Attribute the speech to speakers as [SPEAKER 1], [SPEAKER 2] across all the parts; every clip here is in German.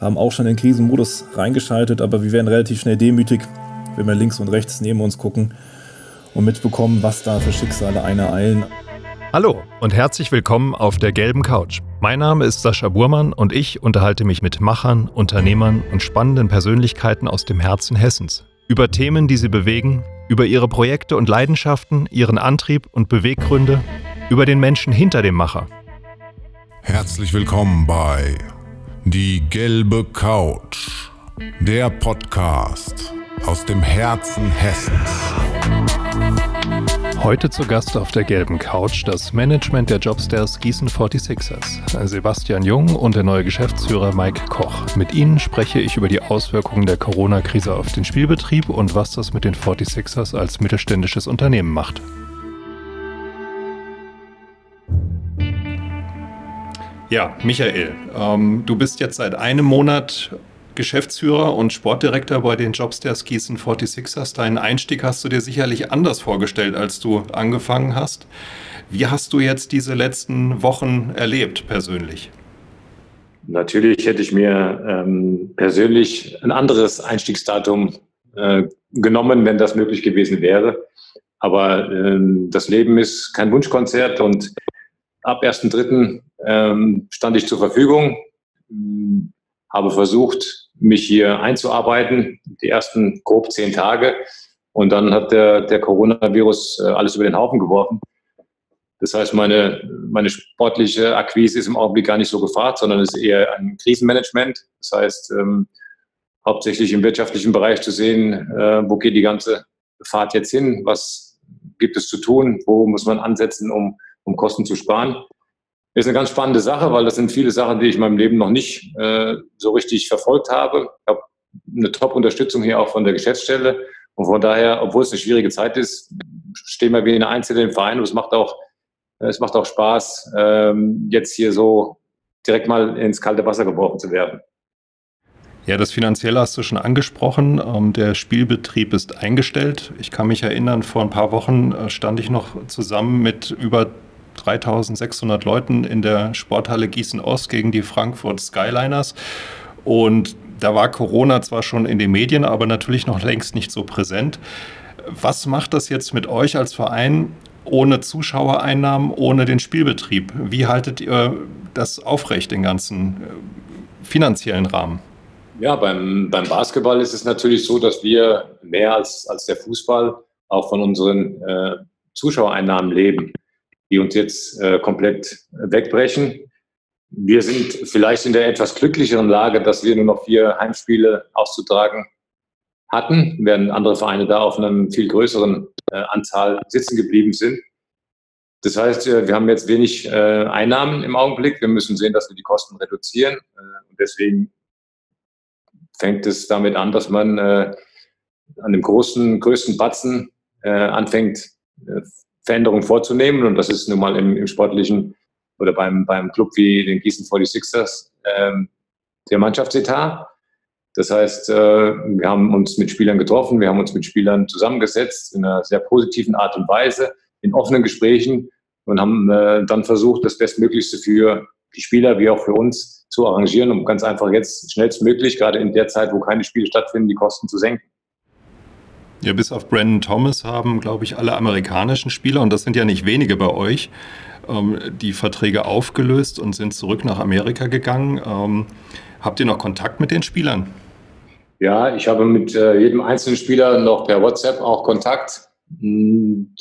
[SPEAKER 1] haben auch schon in den Krisenmodus reingeschaltet, aber wir werden relativ schnell demütig, wenn wir links und rechts neben uns gucken und mitbekommen, was da für Schicksale eine eilen.
[SPEAKER 2] Hallo und herzlich willkommen auf der gelben Couch. Mein Name ist Sascha Burmann und ich unterhalte mich mit Machern, Unternehmern und spannenden Persönlichkeiten aus dem Herzen Hessens über Themen, die sie bewegen, über ihre Projekte und Leidenschaften, ihren Antrieb und Beweggründe, über den Menschen hinter dem Macher.
[SPEAKER 3] Herzlich willkommen bei Die gelbe Couch, der Podcast aus dem Herzen Hessens.
[SPEAKER 2] Heute zu Gast auf der gelben Couch das Management der Jobstairs Gießen 46ers, Sebastian Jung und der neue Geschäftsführer Mike Koch. Mit ihnen spreche ich über die Auswirkungen der Corona-Krise auf den Spielbetrieb und was das mit den 46ers als mittelständisches Unternehmen macht. Ja, Michael, ähm, du bist jetzt seit einem Monat Geschäftsführer und Sportdirektor bei den Jobstairs Gießen 46ers. Deinen Einstieg hast du dir sicherlich anders vorgestellt, als du angefangen hast. Wie hast du jetzt diese letzten Wochen erlebt persönlich?
[SPEAKER 4] Natürlich hätte ich mir ähm, persönlich ein anderes Einstiegsdatum äh, genommen, wenn das möglich gewesen wäre. Aber ähm, das Leben ist kein Wunschkonzert und ab 1.3. Ähm, stand ich zur Verfügung, ähm, habe versucht, mich hier einzuarbeiten, die ersten grob zehn Tage. Und dann hat der, der Coronavirus äh, alles über den Haufen geworfen. Das heißt, meine, meine sportliche Akquise ist im Augenblick gar nicht so gefragt, sondern ist eher ein Krisenmanagement. Das heißt, ähm, hauptsächlich im wirtschaftlichen Bereich zu sehen, äh, wo geht die ganze Fahrt jetzt hin, was gibt es zu tun, wo muss man ansetzen, um, um Kosten zu sparen. Ist eine ganz spannende Sache, weil das sind viele Sachen, die ich in meinem Leben noch nicht äh, so richtig verfolgt habe. Ich habe eine Top-Unterstützung hier auch von der Geschäftsstelle. Und von daher, obwohl es eine schwierige Zeit ist, stehen wir wie eine Einzelne im Verein und es macht auch, es macht auch Spaß, ähm, jetzt hier so direkt mal ins kalte Wasser geworfen zu werden.
[SPEAKER 2] Ja, das Finanzielle hast du schon angesprochen. Ähm, der Spielbetrieb ist eingestellt. Ich kann mich erinnern, vor ein paar Wochen äh, stand ich noch zusammen mit über 3600 Leuten in der Sporthalle Gießen-Ost gegen die Frankfurt Skyliners. Und da war Corona zwar schon in den Medien, aber natürlich noch längst nicht so präsent. Was macht das jetzt mit euch als Verein ohne Zuschauereinnahmen, ohne den Spielbetrieb? Wie haltet ihr das aufrecht, den ganzen äh, finanziellen Rahmen?
[SPEAKER 4] Ja, beim, beim Basketball ist es natürlich so, dass wir mehr als, als der Fußball auch von unseren äh, Zuschauereinnahmen leben die uns jetzt äh, komplett wegbrechen. Wir sind vielleicht in der etwas glücklicheren Lage, dass wir nur noch vier Heimspiele auszutragen hatten, während andere Vereine da auf einem viel größeren äh, Anzahl sitzen geblieben sind. Das heißt, äh, wir haben jetzt wenig äh, Einnahmen im Augenblick. Wir müssen sehen, dass wir die Kosten reduzieren. Äh, und deswegen fängt es damit an, dass man äh, an dem großen, größten Batzen anfängt, Veränderungen vorzunehmen. Und das ist nun mal im, im sportlichen oder beim, beim Club wie den Gießen 46ers ähm, der Mannschaftsetat. Das heißt, äh, wir haben uns mit Spielern getroffen, wir haben uns mit Spielern zusammengesetzt in einer sehr positiven Art und Weise, in offenen Gesprächen und haben äh, dann versucht, das Bestmöglichste für die Spieler wie auch für uns zu arrangieren, um ganz einfach jetzt schnellstmöglich, gerade in der Zeit, wo keine Spiele stattfinden, die Kosten zu senken.
[SPEAKER 2] Ja, bis auf Brandon Thomas haben, glaube ich, alle amerikanischen Spieler, und das sind ja nicht wenige bei euch, ähm, die Verträge aufgelöst und sind zurück nach Amerika gegangen. Ähm, habt ihr noch Kontakt mit den Spielern?
[SPEAKER 4] Ja, ich habe mit äh, jedem einzelnen Spieler noch per WhatsApp auch Kontakt. Hm,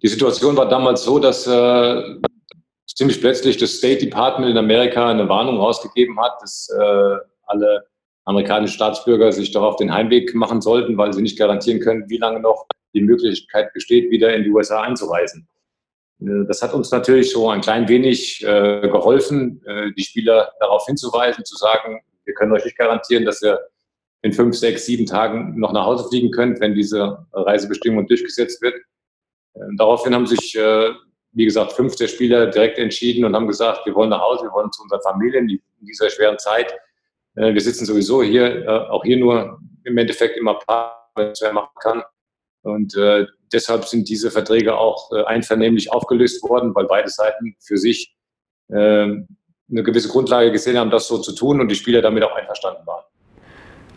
[SPEAKER 4] die Situation war damals so, dass äh, ziemlich plötzlich das State Department in Amerika eine Warnung rausgegeben hat, dass äh, alle amerikanische Staatsbürger sich doch auf den Heimweg machen sollten, weil sie nicht garantieren können, wie lange noch die Möglichkeit besteht, wieder in die USA einzureisen. Äh, das hat uns natürlich so ein klein wenig äh, geholfen, äh, die Spieler darauf hinzuweisen, zu sagen, wir können euch nicht garantieren, dass ihr in fünf, sechs, sieben Tagen noch nach Hause fliegen könnt, wenn diese Reisebestimmung durchgesetzt wird. Äh, daraufhin haben sich, wie gesagt, fünf der Spieler direkt entschieden und haben gesagt, wir wollen nach Hause, wir wollen zu unseren Familien in dieser schweren Zeit äh, wir sitzen sowieso hier, äh, auch hier nur im Endeffekt immer wenn es wer machen kann. Und äh, deshalb sind diese Verträge auch einvernehmlich aufgelöst worden, weil beide Seiten für sich äh, eine gewisse Grundlage gesehen haben, das so zu tun und die Spieler damit auch einverstanden waren.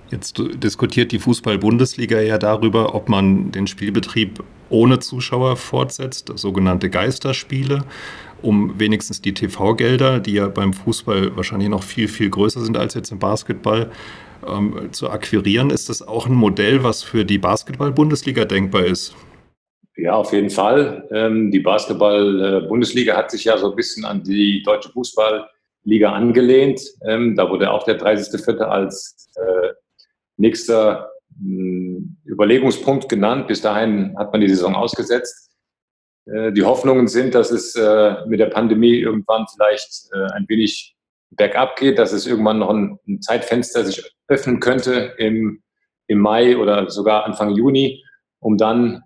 [SPEAKER 2] Jetzt diskutiert die Fußball-Bundesliga ja darüber, ob man den Spielbetrieb ohne Zuschauer fortsetzt, sogenannte Geisterspiele, um wenigstens die TV-Gelder, die ja beim Fußball wahrscheinlich noch viel, viel größer sind als jetzt im Basketball, ähm, zu akquirieren. Ist das auch ein Modell, was für die Basketball-Bundesliga denkbar ist?
[SPEAKER 4] Ja, auf jeden Fall. Ähm, die Basketball-Bundesliga hat sich ja so ein bisschen an die deutsche Fußballliga angelehnt. Ähm, da wurde auch der 30.04. als äh, nächster hm, Überlegungspunkt genannt. Bis dahin hat man die Saison ausgesetzt. Äh, die Hoffnungen sind, dass es äh, mit der Pandemie irgendwann vielleicht äh, ein wenig bergab geht, dass es irgendwann noch ein, Zeitfenster sich öffnen könnte im, im Mai oder sogar Anfang Juni, um dann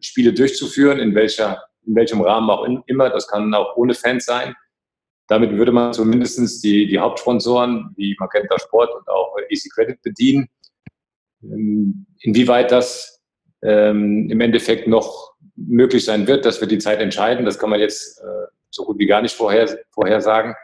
[SPEAKER 4] Spiele durchzuführen, in, welcher, in welchem Rahmen auch immer. Das kann auch ohne Fans sein. Damit würde man zumindest die, die Hauptsponsoren wie Magenta Sport und auch Easy Credit bedienen. Ähm, inwieweit das ähm, im Endeffekt noch möglich sein wird, dass wir die Zeit entscheiden, das kann man jetzt äh, so gut wie gar nicht vorher, vorhersagen.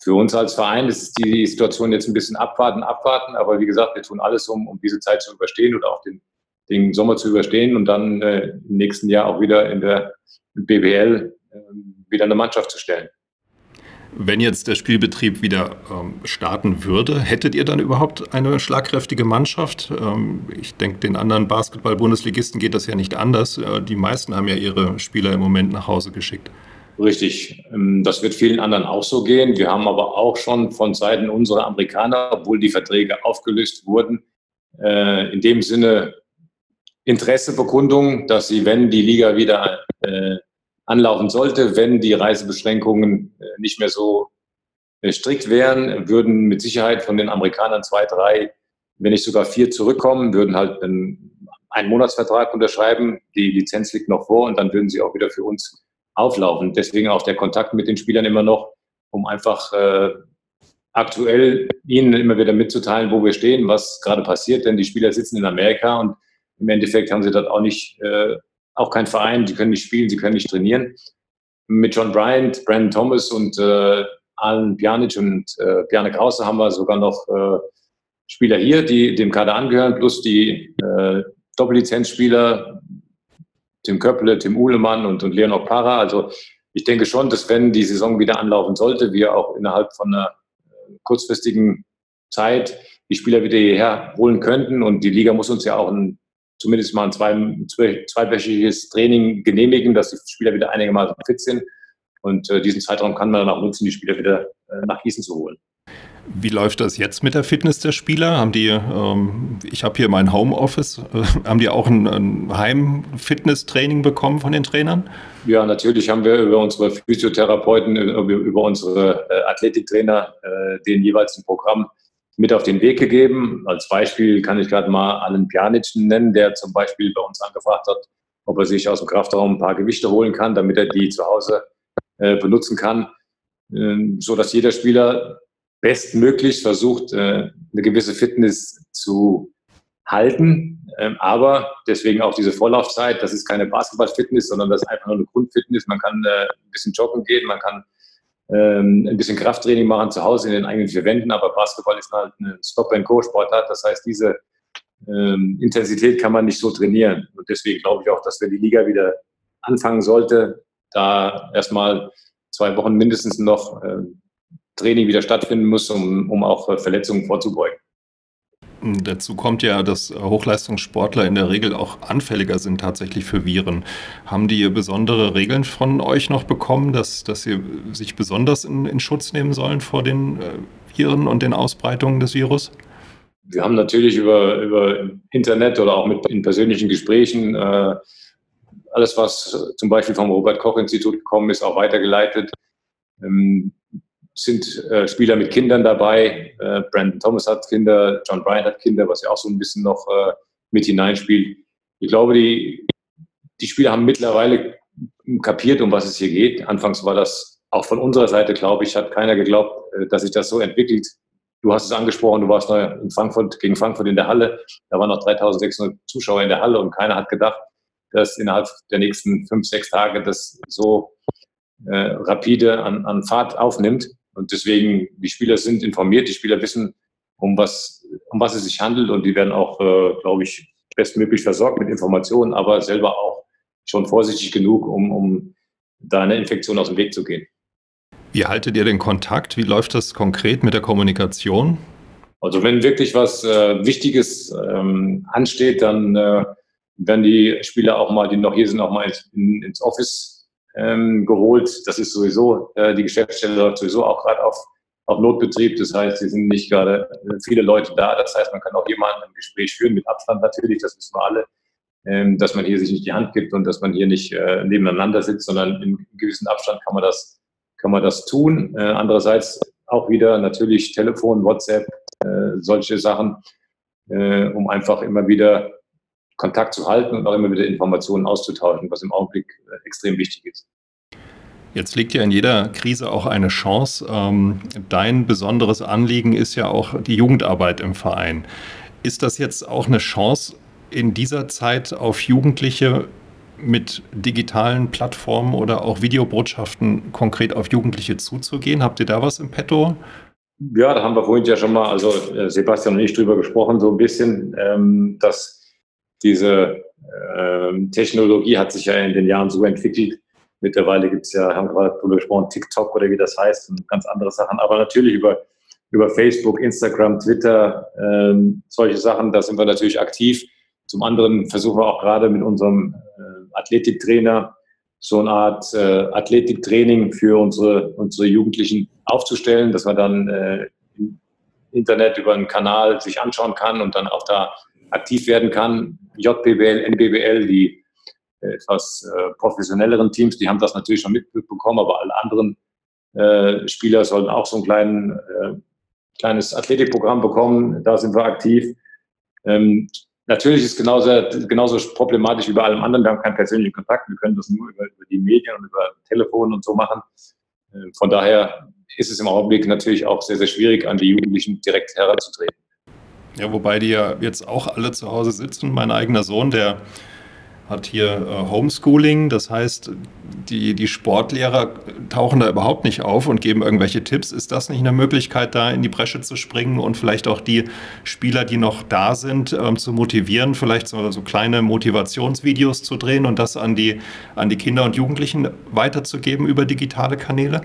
[SPEAKER 4] Für uns als Verein ist die Situation jetzt ein bisschen abwarten, abwarten, aber wie gesagt, wir tun alles, um, um diese Zeit zu überstehen oder auch den, den Sommer zu überstehen und dann äh, im nächsten Jahr auch wieder in der BBL äh, wieder eine Mannschaft zu stellen.
[SPEAKER 2] Wenn jetzt der Spielbetrieb wieder ähm, starten würde, hättet ihr dann überhaupt eine schlagkräftige Mannschaft? Ähm, ich denke, den anderen Basketball-Bundesligisten geht das ja nicht anders. Äh, die meisten haben ja ihre Spieler im Moment nach Hause geschickt.
[SPEAKER 4] Richtig. Ähm, das wird vielen anderen auch so gehen. Wir haben aber auch schon von Seiten unserer Amerikaner, obwohl die Verträge aufgelöst wurden, äh, in dem Sinne Interessebekundung, dass sie, wenn die Liga wieder äh, anlaufen sollte, wenn die Reisebeschränkungen äh, nicht mehr so äh, strikt wären, würden mit Sicherheit von den Amerikanern zwei, drei, wenn nicht sogar vier zurückkommen, würden halt einen, einen Monatsvertrag unterschreiben. Die Lizenz liegt noch vor und dann würden sie auch wieder für uns auflaufen. Deswegen auch der Kontakt mit den Spielern immer noch, um einfach äh, aktuell ihnen immer wieder mitzuteilen, wo wir stehen, was gerade passiert. Denn die Spieler sitzen in Amerika und im Endeffekt haben sie dort auch nicht auch kein Verein, sie können nicht spielen, sie können nicht trainieren. Mit John Bryant, Brandon Thomas und äh, Alan Pjanic und äh, Bjarne Krause haben wir sogar noch äh, Spieler hier, die dem Kader angehören, plus die äh, Doppellizenzspieler Tim Köpple, Tim Uhlemann und, und Leon Okpara. Also ich denke schon, dass wenn die Saison wieder anlaufen sollte, wir auch innerhalb von einer äh, kurzfristigen Zeit die Spieler wieder hierher holen könnten. Und die Liga muss uns ja auch ein zumindest mal ein zwei, zweiwöchiges Training genehmigen, dass die Spieler wieder einigermaßen fit sind. Und äh, diesen Zeitraum kann man dann auch nutzen, die Spieler wieder äh, nach Gießen zu holen.
[SPEAKER 2] Wie läuft das jetzt mit der Fitness der Spieler? Haben die, ähm, ich habe hier mein Homeoffice, äh, haben die auch ein, ein Heim-Fitness-Training bekommen von den Trainern?
[SPEAKER 4] Ja, natürlich haben wir über unsere Physiotherapeuten, über, über unsere äh, Athletiktrainer äh, den jeweils ein Programm mit auf den Weg gegeben. Als Beispiel kann ich gerade mal Alan Pjanic nennen, der zum Beispiel bei uns angefragt hat, ob er sich aus dem Kraftraum ein paar Gewichte holen kann, damit er die zu Hause äh, benutzen kann, äh, so dass jeder Spieler bestmöglich versucht, äh, eine gewisse Fitness zu halten. Ähm, aber deswegen auch diese Vorlaufzeit, das ist keine Basketball-Fitness, sondern das ist einfach nur eine Grundfitness. Man kann äh, ein bisschen joggen gehen, man kann ähm, ein bisschen Krafttraining machen zu Hause in den eigenen vier Wänden, aber Basketball ist halt eine Stop-and-Go-Sportart. Das heißt, diese ähm, Intensität kann man nicht so trainieren. Und deswegen glaube ich auch, dass wenn die Liga wieder anfangen sollte, da erstmal zwei Wochen mindestens noch äh, Training wieder stattfinden muss, um, um auch äh, Verletzungen vorzubeugen.
[SPEAKER 2] Dazu kommt ja, dass Hochleistungssportler in der Regel auch anfälliger sind tatsächlich für Viren. Haben die besondere Regeln von euch noch bekommen, dass, dass sie sich besonders in, in Schutz nehmen sollen vor den äh, Viren und den Ausbreitungen des Virus?
[SPEAKER 4] Wir haben natürlich über, über Internet oder auch mit in persönlichen Gesprächen äh, alles, was zum Beispiel vom Robert-Koch-Institut gekommen ist, auch weitergeleitet. Ähm, sind äh, Spieler mit Kindern dabei. Äh, Brandon Thomas hat Kinder, John Bryant hat Kinder, was ja auch so ein bisschen noch äh, mit hineinspielt. Ich glaube, die, die Spieler haben mittlerweile kapiert, um was es hier geht. Anfangs war das auch von unserer Seite, glaube ich, hat keiner geglaubt, äh, dass sich das so entwickelt. Du hast es angesprochen, du warst in Frankfurt, gegen Frankfurt in der Halle. Da waren noch 3600 Zuschauer in der Halle und keiner hat gedacht, dass innerhalb der nächsten fünf, sechs Tage das so äh, rapide an, an Fahrt aufnimmt. Und deswegen, die Spieler sind informiert, die Spieler wissen, um was, um was es sich handelt und die werden auch, äh, glaube ich, bestmöglich versorgt mit Informationen, aber selber auch schon vorsichtig genug, um, um da eine Infektion aus dem Weg zu gehen.
[SPEAKER 2] Wie haltet ihr den Kontakt? Wie läuft das konkret mit der Kommunikation?
[SPEAKER 4] Also wenn wirklich was äh, Wichtiges ähm, ansteht, dann äh, werden die Spieler auch mal, die noch hier sind, auch mal in, ins Office ähm, geholt. Das ist sowieso, äh, die Geschäftsstelle läuft sowieso auch gerade auf, auf Notbetrieb. Das heißt, es sind nicht gerade äh, viele Leute da. Das heißt, man kann auch jemanden ein Gespräch führen, mit Abstand natürlich, das wissen wir alle, ähm, dass man hier sich nicht die Hand gibt und dass man hier nicht äh, nebeneinander sitzt, sondern in gewissem Abstand kann man das, kann man das tun. Äh, andererseits auch wieder natürlich Telefon, WhatsApp, äh, solche Sachen, äh, um einfach immer wieder Kontakt zu halten und auch immer wieder Informationen auszutauschen, was im Augenblick äh, extrem wichtig ist.
[SPEAKER 2] Jetzt liegt ja in jeder Krise auch eine Chance. Ähm, dein besonderes Anliegen ist ja auch die Jugendarbeit im Verein. Ist das jetzt auch eine Chance, in dieser Zeit auf Jugendliche mit digitalen Plattformen oder auch Videobotschaften konkret auf Jugendliche zuzugehen? Habt ihr da was im Petto?
[SPEAKER 4] Ja, da haben wir vorhin ja schon mal, also äh, Sebastian und ich drüber gesprochen, so ein bisschen, ähm, dass diese ähm, Technologie hat sich ja in den Jahren so entwickelt. Mittlerweile gibt es ja, haben gerade darüber gesprochen, TikTok oder wie das heißt und ganz andere Sachen. Aber natürlich über, über Facebook, Instagram, Twitter, ähm, solche Sachen, da sind wir natürlich aktiv. Zum anderen versuchen wir auch gerade mit unserem äh, Athletiktrainer so eine Art äh, Athletiktraining für unsere, unsere Jugendlichen aufzustellen, dass man dann äh, im Internet über einen Kanal sich anschauen kann und dann auch da aktiv werden kann. JBL, NBBL, die äh, etwas äh, professionelleren Teams, die haben das natürlich schon mitbekommen, aber alle anderen äh, Spieler sollen auch so ein kleinen, äh, kleines Athletikprogramm bekommen. Da sind wir aktiv. Ähm, Natürlich ist es genauso, genauso problematisch wie bei allem anderen. Wir haben keinen persönlichen Kontakt. Wir können das nur über, über die Medien und über Telefon und so machen. Von daher ist es im Augenblick natürlich auch sehr, sehr schwierig, an die Jugendlichen direkt heranzutreten.
[SPEAKER 2] Ja, wobei die ja jetzt auch alle zu Hause sitzen. Mein eigener Sohn, der hat hier äh, Homeschooling, das heißt, die, die Sportlehrer tauchen da überhaupt nicht auf und geben irgendwelche Tipps. Ist das nicht eine Möglichkeit, da in die Bresche zu springen und vielleicht auch die Spieler, die noch da sind, ähm, zu motivieren, vielleicht so, so, kleine Motivationsvideos zu drehen und das an die, an die Kinder und Jugendlichen weiterzugeben über digitale Kanäle?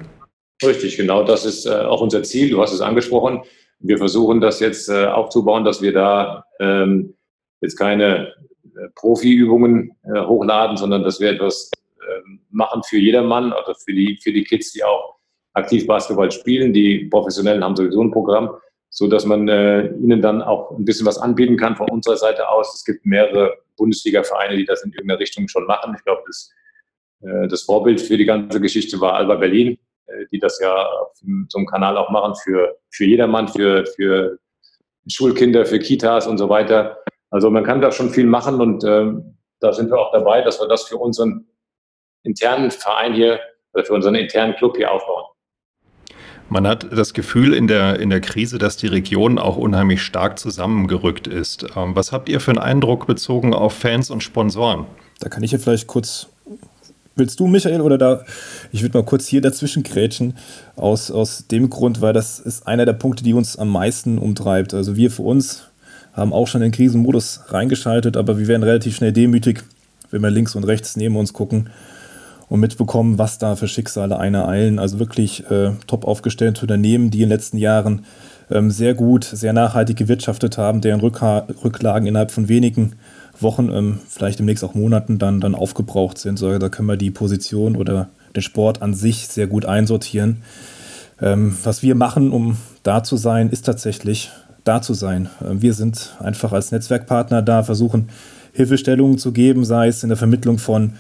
[SPEAKER 4] Richtig, genau das ist äh, auch unser Ziel. Du hast es angesprochen. Wir versuchen das jetzt äh, aufzubauen, dass wir da ähm, jetzt keine äh, Profiübungen äh, hochladen, sondern dass wir etwas äh, machen für jedermann, also für die, für die Kids, die auch aktiv Basketball spielen. Die Professionellen haben sowieso ein Programm, so dass man äh, ihnen dann auch ein bisschen was anbieten kann von unserer Seite aus. Es gibt mehrere Bundesliga-Vereine, die das in irgendeiner Richtung schon machen. Ich glaube, das, äh, das Vorbild für die ganze Geschichte war Alba Berlin, die das ja auf so einem Kanal auch machen für, für jedermann, für, für Schulkinder, für Kitas und so weiter. Also man kann da schon viel machen und ähm, da sind wir auch dabei, dass wir das für unseren internen Verein hier oder für unseren internen Club hier aufbauen.
[SPEAKER 2] Man hat das Gefühl in der, in der Krise, dass die Region auch unheimlich stark zusammengerückt ist. Ähm, was habt ihr für einen Eindruck bezogen auf Fans und Sponsoren?
[SPEAKER 1] Da kann ich ja vielleicht kurz. Willst du, Michael, oder da? Ich würde mal kurz hier dazwischen grätschen. Aus, aus dem Grund, weil das ist einer der Punkte, die uns am meisten umtreibt. Also wir für uns haben auch schon den Krisenmodus reingeschaltet, aber wir werden relativ schnell demütig, wenn wir links und rechts neben uns gucken und mitbekommen, was da für Schicksale eine eilen. Also wirklich äh, top aufgestellte Unternehmen, die in den letzten Jahren ähm, sehr gut, sehr nachhaltig gewirtschaftet haben, deren Rückha Rücklagen innerhalb von wenigen Wochen, ähm, vielleicht demnächst auch Monaten dann, dann aufgebraucht sind. So, da können wir die Position oder den Sport an sich sehr gut einsortieren. Ähm, was wir machen, um da zu sein, ist tatsächlich da zu sein. Äh, wir sind einfach als Netzwerkpartner da, versuchen Hilfestellungen zu geben, sei es in der Vermittlung von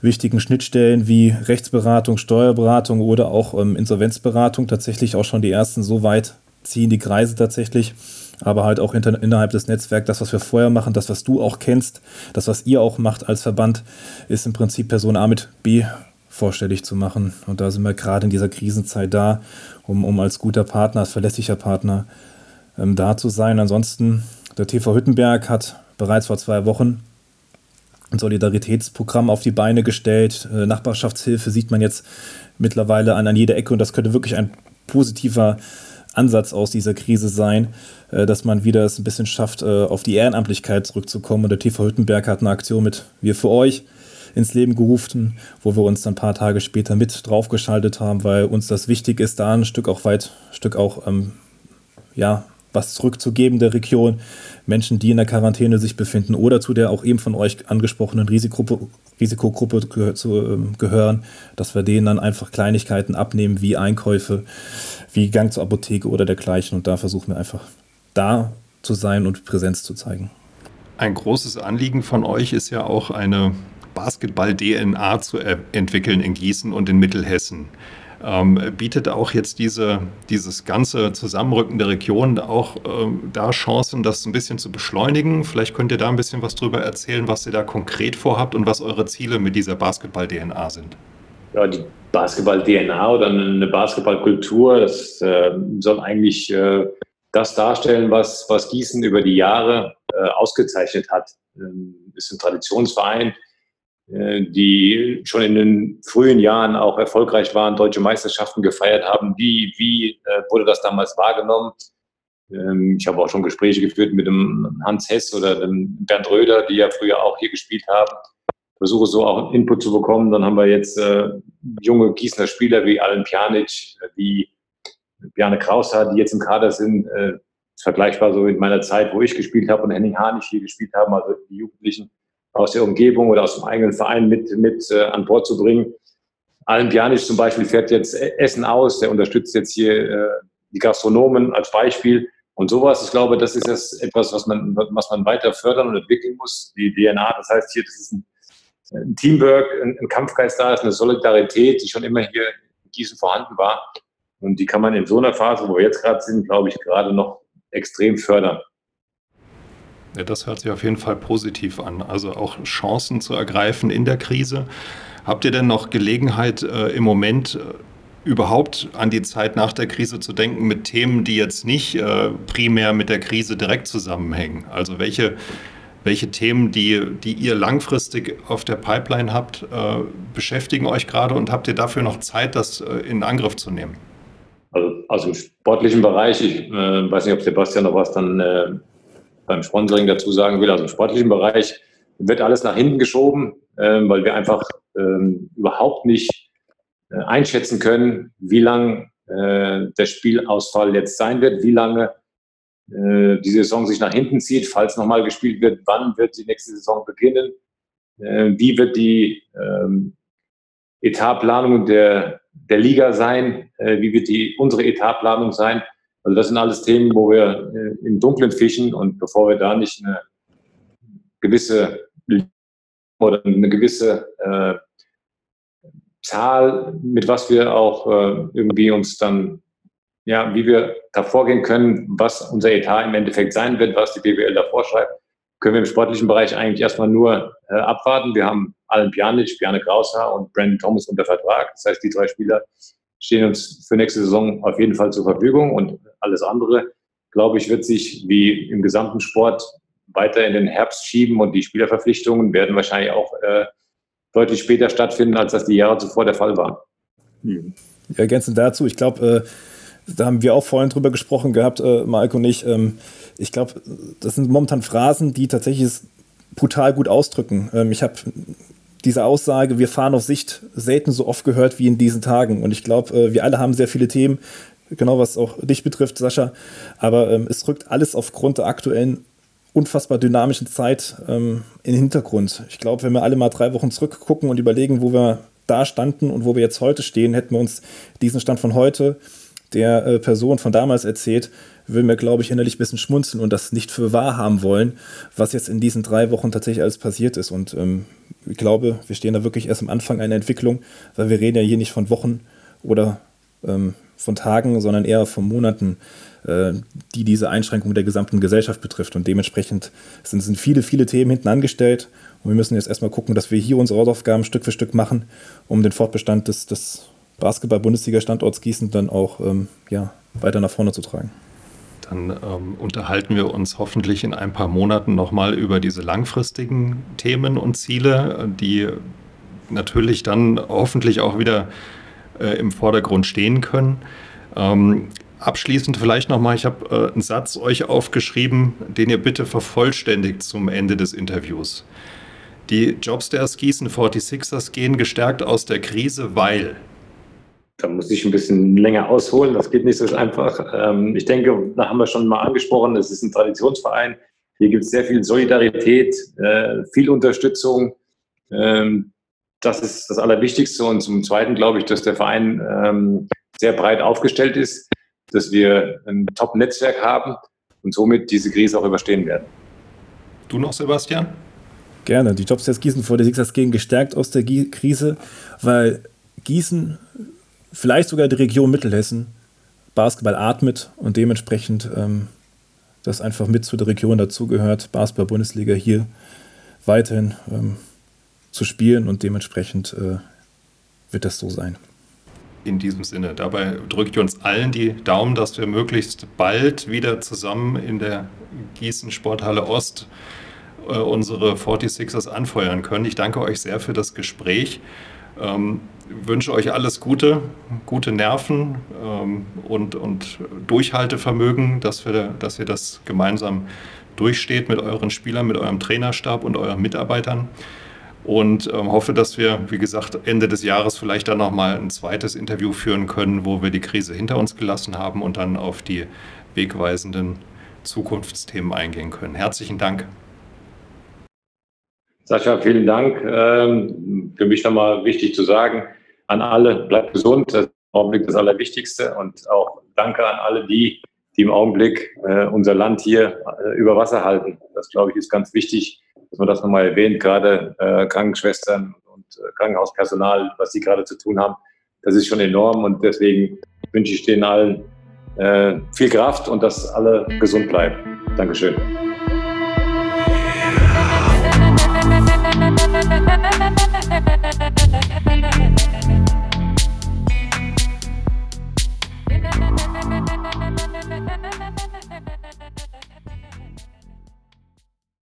[SPEAKER 1] wichtigen Schnittstellen wie Rechtsberatung, Steuerberatung oder auch ähm, Insolvenzberatung. Tatsächlich auch schon die ersten so weit ziehen die Kreise tatsächlich, aber halt auch inter, innerhalb des Netzwerks. Das, was wir vorher machen, das, was du auch kennst, das, was ihr auch macht als Verband, ist im Prinzip Person A mit B vorstellig zu machen. Und da sind wir gerade in dieser Krisenzeit da, um, um als guter Partner, als verlässlicher Partner ähm, da zu sein. Ansonsten, der TV Hüttenberg hat bereits vor zwei Wochen ein Solidaritätsprogramm auf die Beine gestellt. Äh, Nachbarschaftshilfe sieht man jetzt mittlerweile an, an jeder Ecke und das könnte wirklich ein positiver Ansatz aus dieser Krise sein, äh, dass man wieder es ein bisschen schafft, äh, auf die Ehrenamtlichkeit zurückzukommen. Und der TV Hüttenberg hat eine Aktion mit Wir für euch ins Leben gerufen, wo wir uns dann ein paar Tage später mit draufgeschaltet haben, weil uns das wichtig ist, da ein Stück auch weit, Stück auch, ähm, ja, was zurückzugeben der Region, Menschen, die in der Quarantäne sich befinden oder zu der auch eben von euch angesprochenen Risikogruppe, Risikogruppe zu, ähm, gehören, dass wir denen dann einfach Kleinigkeiten abnehmen, wie Einkäufe, wie Gang zur Apotheke oder dergleichen. Und da versuchen wir einfach da zu sein und Präsenz zu zeigen.
[SPEAKER 2] Ein großes Anliegen von euch ist ja auch eine Basketball-DNA zu entwickeln in Gießen und in Mittelhessen. Ähm, bietet auch jetzt diese, dieses ganze Zusammenrücken der Region auch ähm, da Chancen, das ein bisschen zu beschleunigen? Vielleicht könnt ihr da ein bisschen was drüber erzählen, was ihr da konkret vorhabt und was eure Ziele mit dieser Basketball-DNA sind.
[SPEAKER 4] Ja, die Basketball-DNA oder eine Basketballkultur, das äh, soll eigentlich äh, das darstellen, was, was Gießen über die Jahre äh, ausgezeichnet hat. Ähm, ist ein Traditionsverein, die schon in den frühen Jahren auch erfolgreich waren, deutsche Meisterschaften gefeiert haben. Wie, wie äh, wurde das damals wahrgenommen? Ähm, ich habe auch schon Gespräche geführt mit dem Hans Hess oder dem Bernd Röder, die ja früher auch hier gespielt haben. Versuche so auch Input zu bekommen. Dann haben wir jetzt äh, junge Gießener Spieler wie Alan Pjanic, wie Bjarne Krauser, die jetzt im Kader sind. Äh, vergleichbar so in meiner Zeit, wo ich gespielt habe und Henning Harnig hier gespielt haben, also die Jugendlichen aus der Umgebung oder aus dem eigenen Verein mit, mit äh, an Bord zu bringen. Alan Pjanic zum Beispiel fährt jetzt Essen aus, der unterstützt jetzt hier äh, die Gastronomen als Beispiel. Und sowas, ich glaube, das ist das etwas, was man, was man weiter fördern und entwickeln muss. Die DNA, das heißt hier, das ist ein, ein Teamwork, ein, ein, Kampfgeist da ist, eine Solidarität, die schon immer hier in Gießen vorhanden war. Und die kann man in so einer Phase, wo wir jetzt gerade sind, glaube ich, gerade noch extrem fördern.
[SPEAKER 2] Ja, das hört sich auf jeden Fall positiv an. Also auch Chancen zu ergreifen in der Krise. Habt ihr denn noch Gelegenheit äh, im Moment äh, überhaupt an die Zeit nach der Krise zu denken mit Themen, die jetzt nicht äh, primär mit der Krise direkt zusammenhängen? Also welche, welche Themen, die, die ihr langfristig auf der Pipeline habt, äh, beschäftigen euch gerade und habt ihr dafür noch Zeit, das äh, in Angriff zu nehmen?
[SPEAKER 4] Also, also im sportlichen Bereich, ich weiß nicht, ob Sebastian noch was dann beim Sponsoring dazu sagen will, also im sportlichen Bereich wird alles nach hinten geschoben, ähm, weil wir einfach ähm, überhaupt nicht äh, einschätzen können, wie lang äh, der Spielausfall jetzt sein wird, wie lange äh, die Saison sich nach hinten zieht, falls nochmal gespielt wird, wann wird die nächste Saison beginnen, wie wird die ähm, Etatplanung der, der Liga sein, wie wird die, unsere Etatplanung sein. Also das sind alles Themen, wo wir äh, im Dunkeln fischen und bevor wir da nicht eine gewisse oder eine gewisse äh, Zahl, mit was wir auch äh, irgendwie uns dann, ja, wie wir da vorgehen können, was unser Etat im Endeffekt sein wird, was die BWL da vorschreibt, können wir im sportlichen Bereich eigentlich erstmal nur äh, abwarten. Wir haben Alan Pjanic, Bjarne Grauser und Brandon Thomas unter Vertrag. Das heißt, die drei Spieler stehen uns für nächste Saison auf jeden Fall zur Verfügung und alles andere, glaube ich, wird sich wie im gesamten Sport weiter in den Herbst schieben und die Spielerverpflichtungen werden wahrscheinlich auch äh, deutlich später stattfinden, als das die Jahre zuvor der Fall war.
[SPEAKER 1] Hm. Ergänzend dazu, ich glaube, äh, da haben wir auch vorhin drüber gesprochen gehabt, äh, Marco und ich. Ähm, ich glaube, das sind momentan Phrasen, die tatsächlich brutal gut ausdrücken. Ähm, ich habe diese Aussage, wir fahren auf Sicht, selten so oft gehört wie in diesen Tagen. Und ich glaube, äh, wir alle haben sehr viele Themen, genau was auch dich betrifft, Sascha. Aber ähm, es rückt alles aufgrund der aktuellen unfassbar dynamischen Zeit ähm, in den Hintergrund. Ich glaube, wenn wir alle mal drei Wochen zurückgucken und überlegen, wo wir da standen und wo wir jetzt heute stehen, hätten wir uns diesen Stand von heute der äh, Person von damals erzählt, würden wir, glaube ich, innerlich ein bisschen schmunzeln und das nicht für wahr haben wollen, was jetzt in diesen drei Wochen tatsächlich alles passiert ist. Und ähm, ich glaube, wir stehen da wirklich erst am Anfang einer Entwicklung, weil wir reden ja hier nicht von Wochen oder ähm, von Tagen, sondern eher von Monaten, äh, die diese Einschränkung der gesamten Gesellschaft betrifft. Und dementsprechend sind, sind viele, viele Themen hinten angestellt. Und wir müssen jetzt erstmal gucken, dass wir hier unsere Hausaufgaben Stück für Stück machen, um den Fortbestand des, des Basketball-Bundesliga-Standorts Gießen dann auch ähm, ja, weiter nach vorne zu tragen.
[SPEAKER 2] Dann ähm, unterhalten wir uns hoffentlich in ein paar Monaten nochmal über diese langfristigen Themen und Ziele, die natürlich dann hoffentlich auch wieder äh, im Vordergrund stehen können. Ähm, abschließend vielleicht nochmal, ich habe äh, einen Satz euch aufgeschrieben, den ihr bitte vervollständigt zum Ende des Interviews. Die Jobstairs Gießen 46ers gehen gestärkt aus der Krise, weil
[SPEAKER 4] da muss ich ein bisschen länger ausholen. Das geht nicht so einfach. Ähm, ich denke, da haben wir schon mal angesprochen, es ist ein Traditionsverein. Hier gibt es sehr viel Solidarität, äh, viel Unterstützung. Das ist das Allerwichtigste. Und zum Zweiten glaube ich, dass der Verein ähm, sehr breit aufgestellt ist, dass wir ein Top-Netzwerk haben und somit diese Krise auch überstehen werden.
[SPEAKER 2] Du noch, Sebastian?
[SPEAKER 1] Gerne. Die Jobs Gießen vor der Sixers gehen gestärkt aus der Krise, weil Gießen vielleicht sogar die Region Mittelhessen Basketball atmet und dementsprechend ähm, das einfach mit zu der Region dazugehört, Basketball-Bundesliga hier weiterhin ähm, zu spielen und dementsprechend äh, wird das so sein.
[SPEAKER 2] In diesem Sinne, dabei drückt ihr uns allen die Daumen, dass wir möglichst bald wieder zusammen in der Gießen Sporthalle Ost äh, unsere 46ers anfeuern können. Ich danke euch sehr für das Gespräch. Ähm, wünsche euch alles Gute, gute Nerven ähm, und, und Durchhaltevermögen, dass, wir, dass ihr das gemeinsam durchsteht mit euren Spielern, mit eurem Trainerstab und euren Mitarbeitern. Und ähm, hoffe, dass wir, wie gesagt, Ende des Jahres vielleicht dann nochmal ein zweites Interview führen können, wo wir die Krise hinter uns gelassen haben und dann auf die wegweisenden Zukunftsthemen eingehen können. Herzlichen Dank.
[SPEAKER 4] Sascha, vielen Dank. Ähm, für mich nochmal wichtig zu sagen, an alle, bleibt gesund, das ist im Augenblick das Allerwichtigste. Und auch danke an alle die, die im Augenblick äh, unser Land hier äh, über Wasser halten. Das, glaube ich, ist ganz wichtig, dass man das nochmal erwähnt, gerade äh, Krankenschwestern und Krankenhauspersonal, was die gerade zu tun haben. Das ist schon enorm und deswegen wünsche ich denen allen viel Kraft und dass alle gesund bleiben. Dankeschön.